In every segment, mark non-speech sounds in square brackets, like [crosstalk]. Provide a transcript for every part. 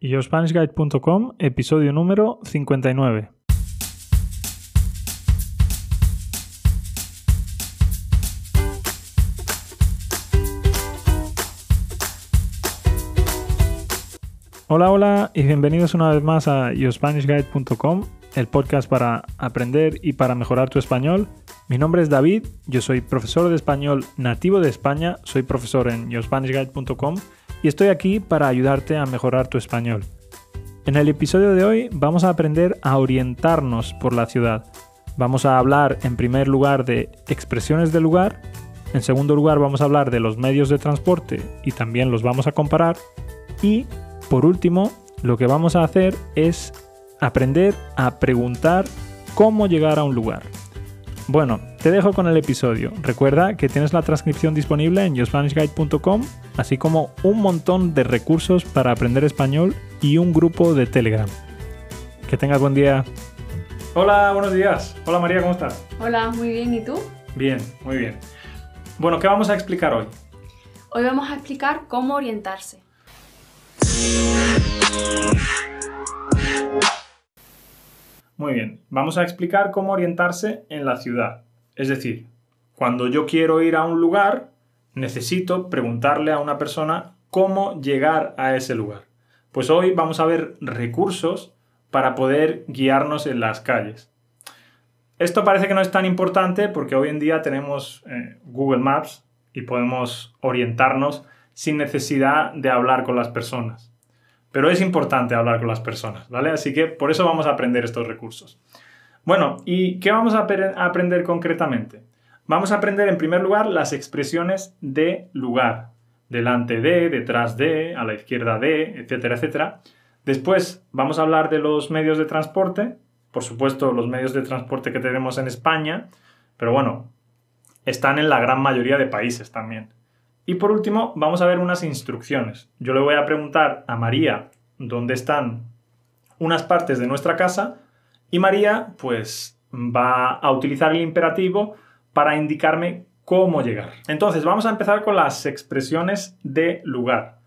YoSpanishGuide.com, episodio número 59. Hola, hola y bienvenidos una vez más a YoSpanishGuide.com, el podcast para aprender y para mejorar tu español. Mi nombre es David, yo soy profesor de español nativo de España, soy profesor en YoSpanishGuide.com y estoy aquí para ayudarte a mejorar tu español. En el episodio de hoy vamos a aprender a orientarnos por la ciudad. Vamos a hablar en primer lugar de expresiones del lugar, en segundo lugar vamos a hablar de los medios de transporte y también los vamos a comparar y por último lo que vamos a hacer es aprender a preguntar cómo llegar a un lugar. Bueno, te dejo con el episodio. Recuerda que tienes la transcripción disponible en yourspanishguide.com, así como un montón de recursos para aprender español y un grupo de Telegram. Que tengas buen día. Hola, buenos días. Hola María, ¿cómo estás? Hola, muy bien. ¿Y tú? Bien, muy bien. Bueno, ¿qué vamos a explicar hoy? Hoy vamos a explicar cómo orientarse. Muy bien, vamos a explicar cómo orientarse en la ciudad. Es decir, cuando yo quiero ir a un lugar, necesito preguntarle a una persona cómo llegar a ese lugar. Pues hoy vamos a ver recursos para poder guiarnos en las calles. Esto parece que no es tan importante porque hoy en día tenemos eh, Google Maps y podemos orientarnos sin necesidad de hablar con las personas. Pero es importante hablar con las personas, ¿vale? Así que por eso vamos a aprender estos recursos. Bueno, ¿y qué vamos a aprender concretamente? Vamos a aprender en primer lugar las expresiones de lugar. Delante de, detrás de, a la izquierda de, etcétera, etcétera. Después vamos a hablar de los medios de transporte. Por supuesto, los medios de transporte que tenemos en España. Pero bueno, están en la gran mayoría de países también. Y por último, vamos a ver unas instrucciones. Yo le voy a preguntar a María dónde están unas partes de nuestra casa y María pues va a utilizar el imperativo para indicarme cómo llegar. Entonces, vamos a empezar con las expresiones de lugar.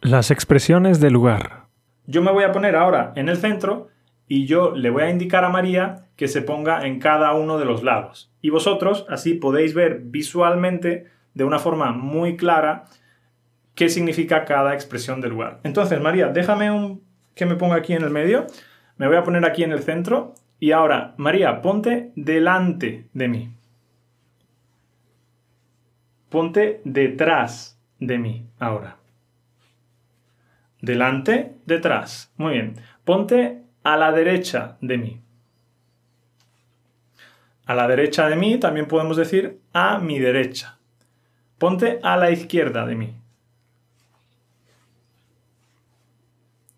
Las expresiones de lugar. Yo me voy a poner ahora en el centro y yo le voy a indicar a María que se ponga en cada uno de los lados. Y vosotros así podéis ver visualmente de una forma muy clara qué significa cada expresión del lugar. Entonces, María, déjame un, que me ponga aquí en el medio. Me voy a poner aquí en el centro. Y ahora, María, ponte delante de mí. Ponte detrás de mí ahora. Delante, detrás. Muy bien. Ponte a la derecha de mí. A la derecha de mí también podemos decir a mi derecha. Ponte a la izquierda de mí.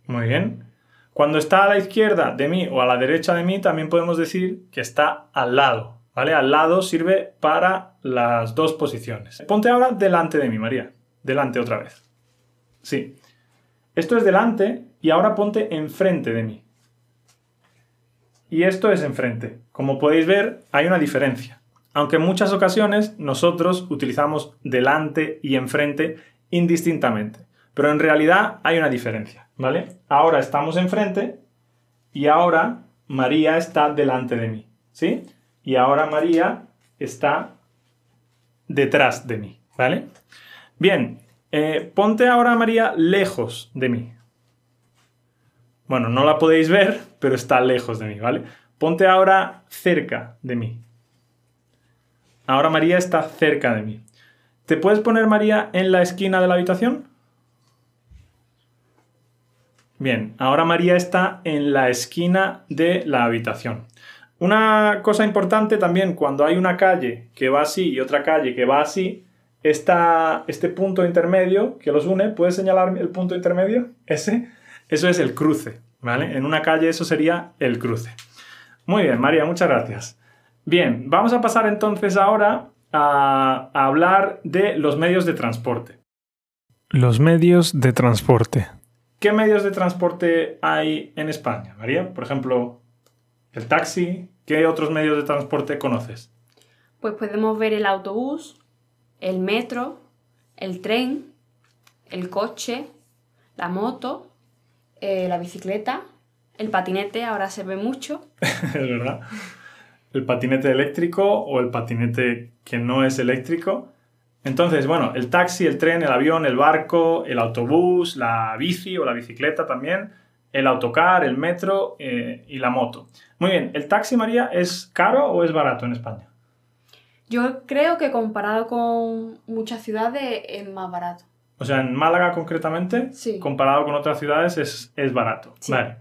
Muy bien. Cuando está a la izquierda de mí o a la derecha de mí, también podemos decir que está al lado. ¿Vale? Al lado sirve para las dos posiciones. Ponte ahora delante de mí, María. Delante otra vez. Sí. Esto es delante y ahora ponte enfrente de mí. Y esto es enfrente. Como podéis ver, hay una diferencia aunque en muchas ocasiones nosotros utilizamos delante y enfrente indistintamente. Pero en realidad hay una diferencia, ¿vale? Ahora estamos enfrente y ahora María está delante de mí, ¿sí? Y ahora María está detrás de mí, ¿vale? Bien, eh, ponte ahora María lejos de mí. Bueno, no la podéis ver, pero está lejos de mí, ¿vale? Ponte ahora cerca de mí. Ahora María está cerca de mí. ¿Te puedes poner María en la esquina de la habitación? Bien, ahora María está en la esquina de la habitación. Una cosa importante también, cuando hay una calle que va así y otra calle que va así, este punto intermedio que los une, ¿puedes señalar el punto intermedio? Ese, eso es el cruce, ¿vale? En una calle eso sería el cruce. Muy bien, María, muchas gracias. Bien, vamos a pasar entonces ahora a, hablar de los medios de transporte. Los medios de transporte. ¿Qué medios de transporte hay en España, María? Por ejemplo, el taxi. ¿Qué otros medios de transporte conoces? Pues podemos ver el autobús, el metro, el tren, el coche, la moto eh, la bicicleta, el patinete, ahora se ve mucho. [laughs] es verdad. El patinete eléctrico o el patinete que no es eléctrico. Entonces, bueno, el taxi, el tren, el avión, el barco, el autobús, la bici o la bicicleta también, el autocar, el metro eh, y la moto. Muy bien, ¿el taxi, María, es caro o es barato en España? Yo creo que comparado con muchas ciudades es más barato. O sea, en Málaga concretamente, Sí. comparado con otras ciudades, es, es barato. Sí. Vale.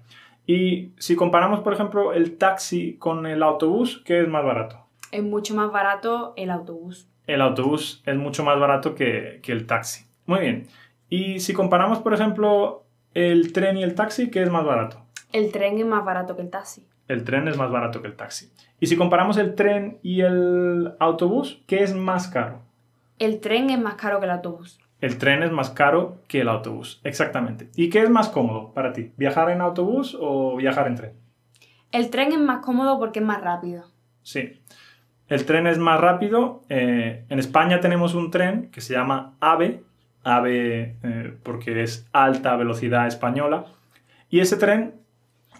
Y si comparamos, por ejemplo, el taxi con el autobús, ¿qué es más barato? Es mucho más barato el autobús. El autobús es mucho más barato que, que el taxi. Muy bien. Y si comparamos, por ejemplo, el tren y el taxi, ¿qué es más barato? El tren es más barato que el taxi. El tren es más barato que el taxi. Y si comparamos el tren y el autobús, ¿qué es más caro? El tren es más caro que el autobús. El tren es más caro que el autobús, exactamente. ¿Y qué es más cómodo para ti? ¿Viajar en autobús o viajar en tren? El tren es más cómodo porque es más rápido. Sí. El tren es más rápido. Eh, en España tenemos un tren que se llama AVE, AVE eh, porque es alta velocidad española. Y ese tren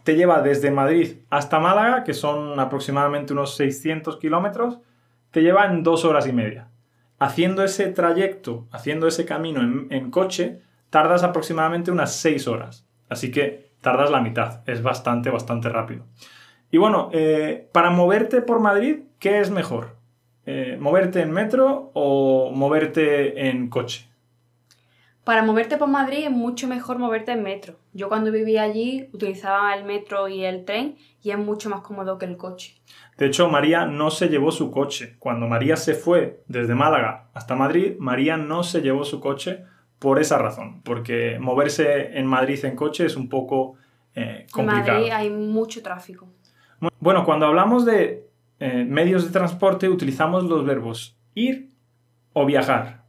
te lleva desde Madrid hasta Málaga, que son aproximadamente unos 600 kilómetros, te lleva en dos horas y media. Haciendo ese trayecto, haciendo ese camino en, coche, tardas aproximadamente unas 6 horas. Así que tardas la mitad. Es bastante, bastante rápido. Y bueno, eh, para moverte por Madrid, ¿qué es mejor? Eh, ¿Moverte en metro o moverte en coche? Para moverte por Madrid es mucho mejor moverte en metro. Yo cuando vivía allí utilizaba el metro y el tren y es mucho más cómodo que el coche. De hecho, María no se llevó su coche. Cuando María se fue desde Málaga hasta Madrid, María no se llevó su coche por esa razón, porque moverse en Madrid en coche es un poco eh, En complicado. Madrid hay mucho tráfico. Bueno, cuando hablamos de eh, medios de transporte utilizamos los verbos ir o viajar.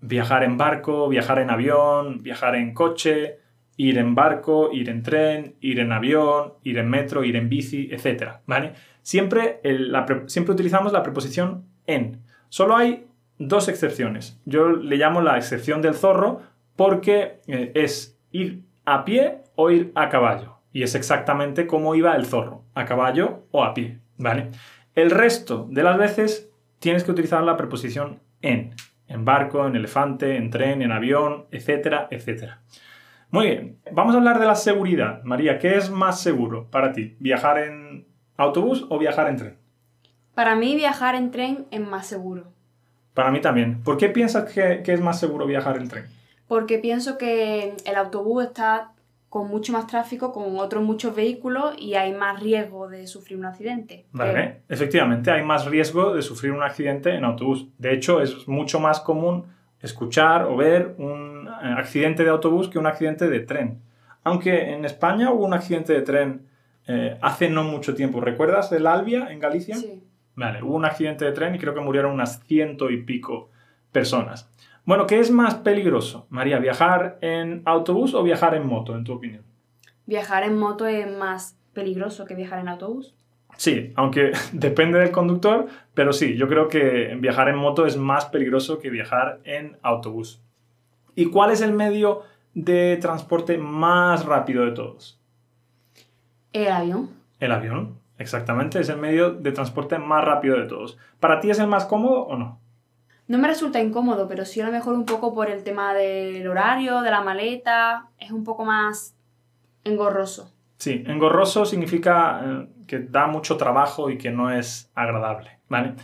Viajar en barco, viajar en avión, viajar en coche, ir en barco, ir en tren, ir en avión, ir en metro, ir en bici, etc. ¿vale? Siempre, siempre utilizamos la preposición en. Solo hay dos excepciones. Yo le llamo la excepción del zorro porque eh, es ir a pie o ir a caballo. Y es exactamente como iba el zorro, a caballo o a pie, ¿vale? El resto de las veces tienes que utilizar la preposición en. En barco, en elefante, en tren, en avión, etcétera, etcétera. Muy bien, vamos a hablar de la seguridad. María, ¿qué es más seguro para ti? ¿Viajar en autobús o viajar en tren? Para mí viajar en tren es más seguro. Para mí también. ¿Por qué piensas que, que es más seguro viajar en tren? Porque pienso que el autobús está con mucho más tráfico, con otros muchos vehículos y hay más riesgo de sufrir un accidente. Vale, efectivamente, hay más riesgo de sufrir un accidente en autobús. De hecho, es mucho más común escuchar o ver un eh, accidente de autobús que un accidente de tren. Aunque en España hubo un accidente de tren eh, hace no mucho tiempo. ¿Recuerdas el Albia en Galicia? Sí. Vale, hubo un accidente de tren y creo que murieron unas ciento y pico personas. Bueno, ¿qué es más peligroso, María? ¿Viajar en autobús o viajar en moto, en tu opinión? Viajar en moto es más peligroso que viajar en autobús. Sí, aunque [laughs] depende del conductor, pero sí, yo creo que viajar en moto es más peligroso que viajar en autobús. ¿Y cuál es el medio de transporte más rápido de todos? El avión. El avión, exactamente, es el medio de transporte más rápido de todos. ¿Para ti es el más cómodo o no? No me resulta incómodo, pero sí a lo mejor un poco por el tema del horario, de la maleta. Es un poco más engorroso. Sí, engorroso significa eh, que da mucho trabajo y que no es agradable, ¿vale?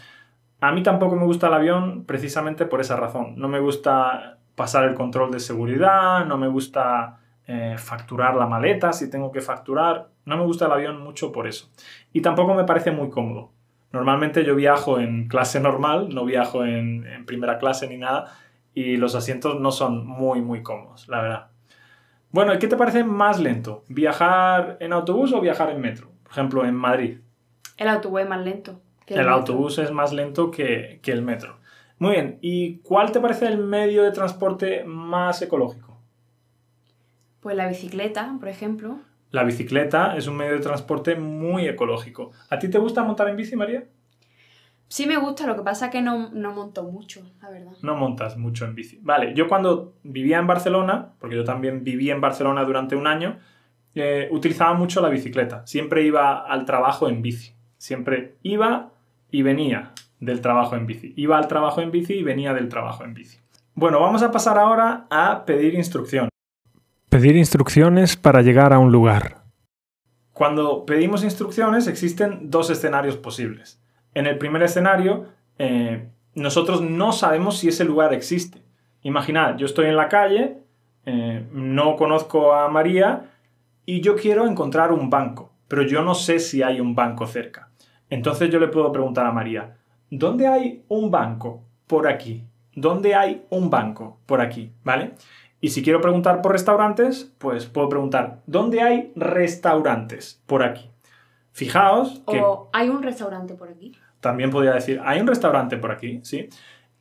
A mí tampoco me gusta el avión precisamente por esa razón. No me gusta pasar el control de seguridad, no me gusta eh, facturar la maleta si tengo que facturar. No me gusta el avión mucho por eso. Y tampoco me parece muy cómodo. Normalmente yo viajo en clase normal, no viajo en, en primera clase ni nada, y los asientos no son muy, muy cómodos, la verdad. Bueno, ¿y qué te parece más lento? ¿Viajar en autobús o viajar en metro? Por ejemplo, en Madrid. El autobús es más lento. que El metro. autobús es más lento que, que el metro. Muy bien, ¿y cuál te parece el medio de transporte más ecológico? Pues la bicicleta, por ejemplo. La bicicleta es un medio de transporte muy ecológico. ¿A ti te gusta montar en bici, María? Sí me gusta, lo que pasa es que no, no monto mucho, la verdad. No montas mucho en bici. Vale, yo cuando vivía en Barcelona, porque yo también viví en Barcelona durante un año, eh, utilizaba mucho la bicicleta. Siempre iba al trabajo en bici. Siempre iba y venía del trabajo en bici. Iba al trabajo en bici y venía del trabajo en bici. Bueno, vamos a pasar ahora a pedir instrucción. Pedir instrucciones para llegar a un lugar. Cuando pedimos instrucciones existen dos escenarios posibles. En el primer escenario, eh, nosotros no sabemos si ese lugar existe. Imaginad, yo estoy en la calle, eh, no conozco a María y yo quiero encontrar un banco, pero yo no sé si hay un banco cerca. Entonces yo le puedo preguntar a María, ¿dónde hay un banco? Por aquí. ¿Dónde hay un banco? Por aquí, ¿vale? Y si quiero preguntar por restaurantes, pues puedo preguntar, ¿dónde hay restaurantes? Por aquí. Fijaos que... O hay un restaurante por aquí. También podría decir, hay un restaurante por aquí, ¿sí?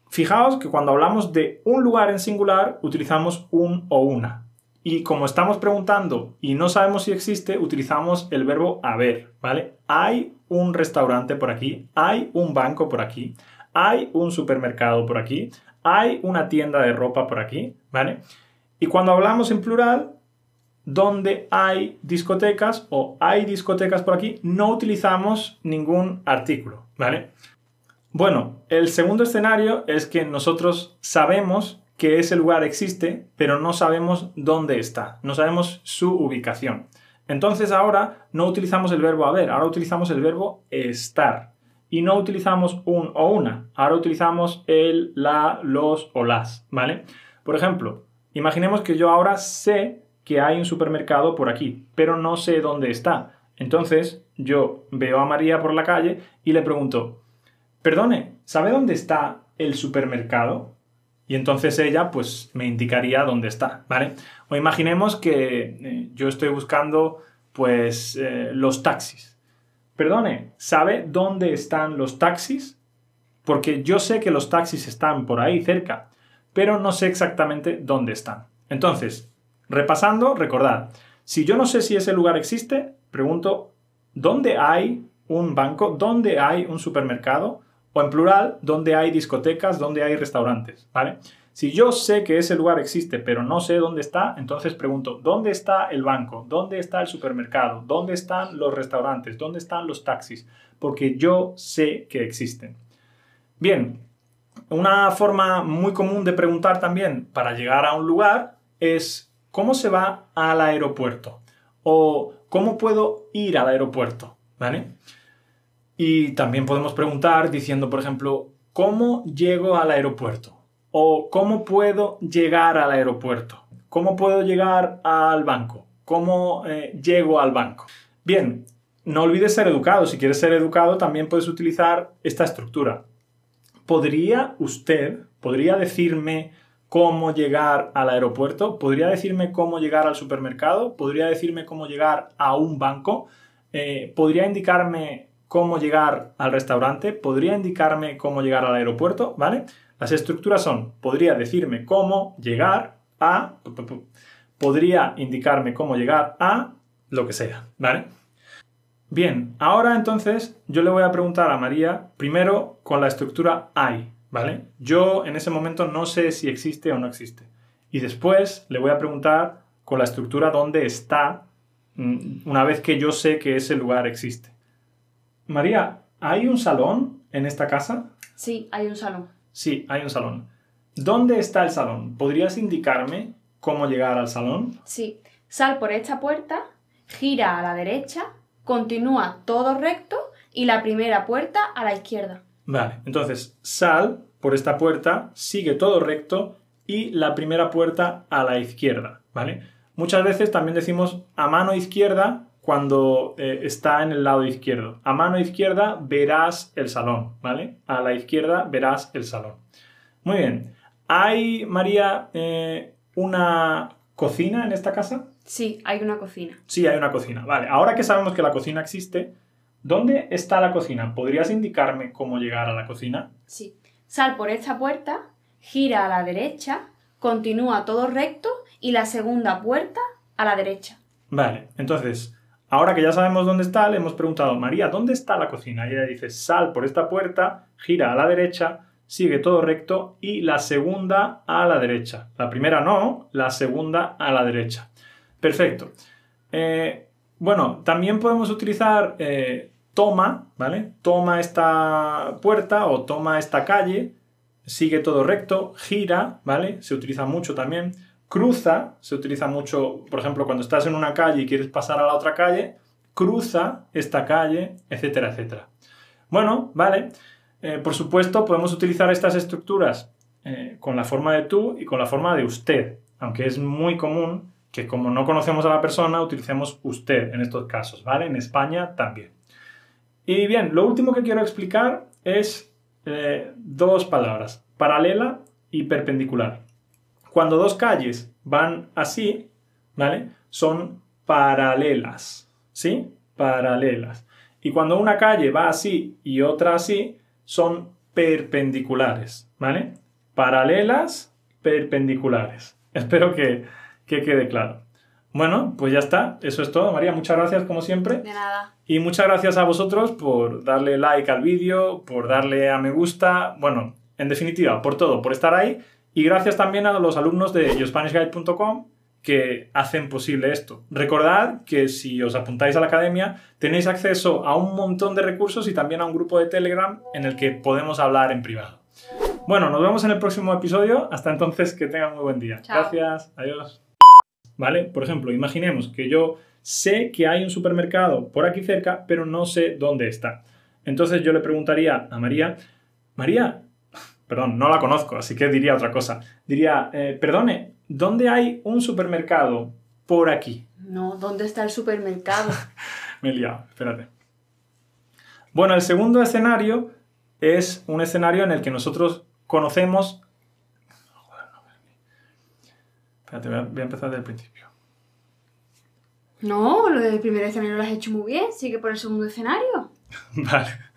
Fijaos que cuando hablamos de un lugar en singular, utilizamos un o una. Y como estamos preguntando y no sabemos si existe, utilizamos el verbo haber, ¿vale? Hay un restaurante por aquí, hay un banco por aquí, hay un supermercado por aquí, hay una tienda de ropa por aquí, ¿vale? Y cuando hablamos en plural, donde hay discotecas o hay discotecas por aquí, no utilizamos ningún artículo, ¿vale? Bueno, el segundo escenario es que nosotros sabemos que ese lugar existe, pero no sabemos dónde está, no sabemos su ubicación. Entonces ahora no utilizamos el verbo haber, ahora utilizamos el verbo estar. Y no utilizamos un o una, ahora utilizamos el, la, los o las, ¿vale? Por ejemplo, imaginemos que yo ahora sé que hay un supermercado por aquí, pero no sé dónde está. Entonces yo veo a María por la calle y le pregunto, perdone, ¿sabe dónde está el supermercado? Y entonces ella pues me indicaría dónde está, ¿vale? O imaginemos que eh, yo estoy buscando pues eh, los taxis. Perdone, ¿sabe dónde están los taxis? Porque yo sé que los taxis están por ahí cerca, pero no sé exactamente dónde están. Entonces, repasando, recordad, si yo no sé si ese lugar existe, pregunto, ¿dónde hay un banco? ¿Dónde hay un supermercado? O en plural, donde hay discotecas, donde hay restaurantes, ¿vale? Si yo sé que ese lugar existe, pero no sé dónde está, entonces pregunto, ¿dónde está el banco? ¿Dónde está el supermercado? ¿Dónde están los restaurantes? ¿Dónde están los taxis? Porque yo sé que existen. Bien, una forma muy común de preguntar también para llegar a un lugar es ¿cómo se va al aeropuerto? O ¿cómo puedo ir al aeropuerto? ¿Vale? Y también podemos preguntar diciendo, por ejemplo, ¿cómo llego al aeropuerto? O ¿cómo puedo llegar al aeropuerto? ¿Cómo puedo llegar al banco? ¿Cómo eh, llego al banco? Bien, no olvides ser educado. Si quieres ser educado, también puedes utilizar esta estructura. ¿Podría usted, podría decirme cómo llegar al aeropuerto? ¿Podría decirme cómo llegar al supermercado? ¿Podría decirme cómo llegar a un banco? Eh, ¿Podría indicarme cómo llegar al restaurante, podría indicarme cómo llegar al aeropuerto, ¿vale? Las estructuras son, podría decirme cómo llegar a, podría indicarme cómo llegar a lo que sea, ¿vale? Bien, ahora entonces yo le voy a preguntar a María primero con la estructura hay, ¿vale? Yo en ese momento no sé si existe o no existe. Y después le voy a preguntar con la estructura dónde está mm, una vez que yo sé que ese lugar existe. María, ¿hay un salón en esta casa? Sí, hay un salón. Sí, hay un salón. ¿Dónde está el salón? ¿Podrías indicarme cómo llegar al salón? Sí, sal por esta puerta, gira a la derecha, continúa todo recto y la primera puerta a la izquierda. Vale, entonces sal por esta puerta, sigue todo recto y la primera puerta a la izquierda, ¿vale? Muchas veces también decimos a mano izquierda cuando eh, está en el lado izquierdo. A mano izquierda verás el salón, ¿vale? A la izquierda verás el salón. Muy bien. ¿Hay, María, eh, una cocina en esta casa? Sí, hay una cocina. Sí, hay una cocina. Vale, ahora que sabemos que la cocina existe, ¿dónde está la cocina? ¿Podrías indicarme cómo llegar a la cocina? Sí. Sal por esta puerta, gira a la derecha, continúa todo recto y la segunda puerta a la derecha. Vale, entonces Ahora que ya sabemos dónde está, le hemos preguntado, María, ¿dónde está la cocina? Y ella dice, sal por esta puerta, gira a la derecha, sigue todo recto y la segunda a la derecha. La primera no, la segunda a la derecha. Perfecto. Eh, bueno, también podemos utilizar eh, toma, ¿vale? Toma esta puerta o toma esta calle, sigue todo recto, gira, ¿vale? Se utiliza mucho también. Cruza, se utiliza mucho, por ejemplo, cuando estás en una calle y quieres pasar a la otra calle, cruza esta calle, etcétera, etcétera. Bueno, vale. Eh, por supuesto, podemos utilizar estas estructuras eh, con la forma de tú y con la forma de usted, aunque es muy común que como no conocemos a la persona, utilicemos usted en estos casos, ¿vale? En España también. Y bien, lo último que quiero explicar es eh, dos palabras, paralela y perpendicular. Cuando dos calles van así, ¿vale? Son paralelas, ¿sí? Paralelas. Y cuando una calle va así y otra así, son perpendiculares, ¿vale? Paralelas, perpendiculares. [laughs] Espero que, que quede claro. Bueno, pues ya está. Eso es todo, María. Muchas gracias, como siempre. De nada. Y muchas gracias a vosotros por darle like al vídeo, por darle a me gusta. Bueno, en definitiva, por todo, por estar ahí. Y gracias también a los alumnos de yourspanishguide.com que hacen posible esto. Recordad que si os apuntáis a la academia tenéis acceso a un montón de recursos y también a un grupo de Telegram en el que podemos hablar en privado. Bueno, nos vemos en el próximo episodio. Hasta entonces, que tengan muy buen día. Chao. Gracias. Adiós. ¿Vale? Por ejemplo, imaginemos que yo sé que hay un supermercado por aquí cerca, pero no sé dónde está. Entonces yo le preguntaría a María, María, perdón, no la conozco, así que diría otra cosa. Diría, eh, perdone, ¿dónde hay un supermercado por aquí? No, ¿dónde está el supermercado? [laughs] Me he liado, espérate. Bueno, el segundo escenario es un escenario en el que nosotros conocemos... Joder, no, Espérate, voy a, voy a empezar desde el principio. No, lo del primer escenario lo has hecho muy bien. Sigue por el segundo escenario. [laughs] Vale.